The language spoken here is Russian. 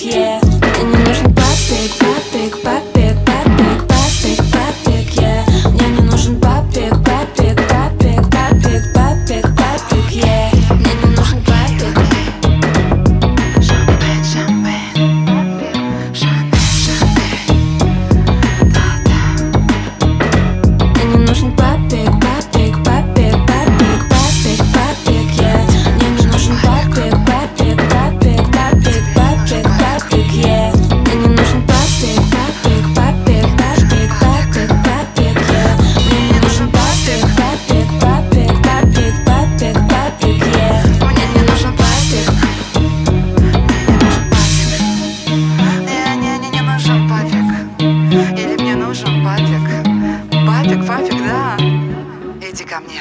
yeah Папик, папик, да. Иди ко мне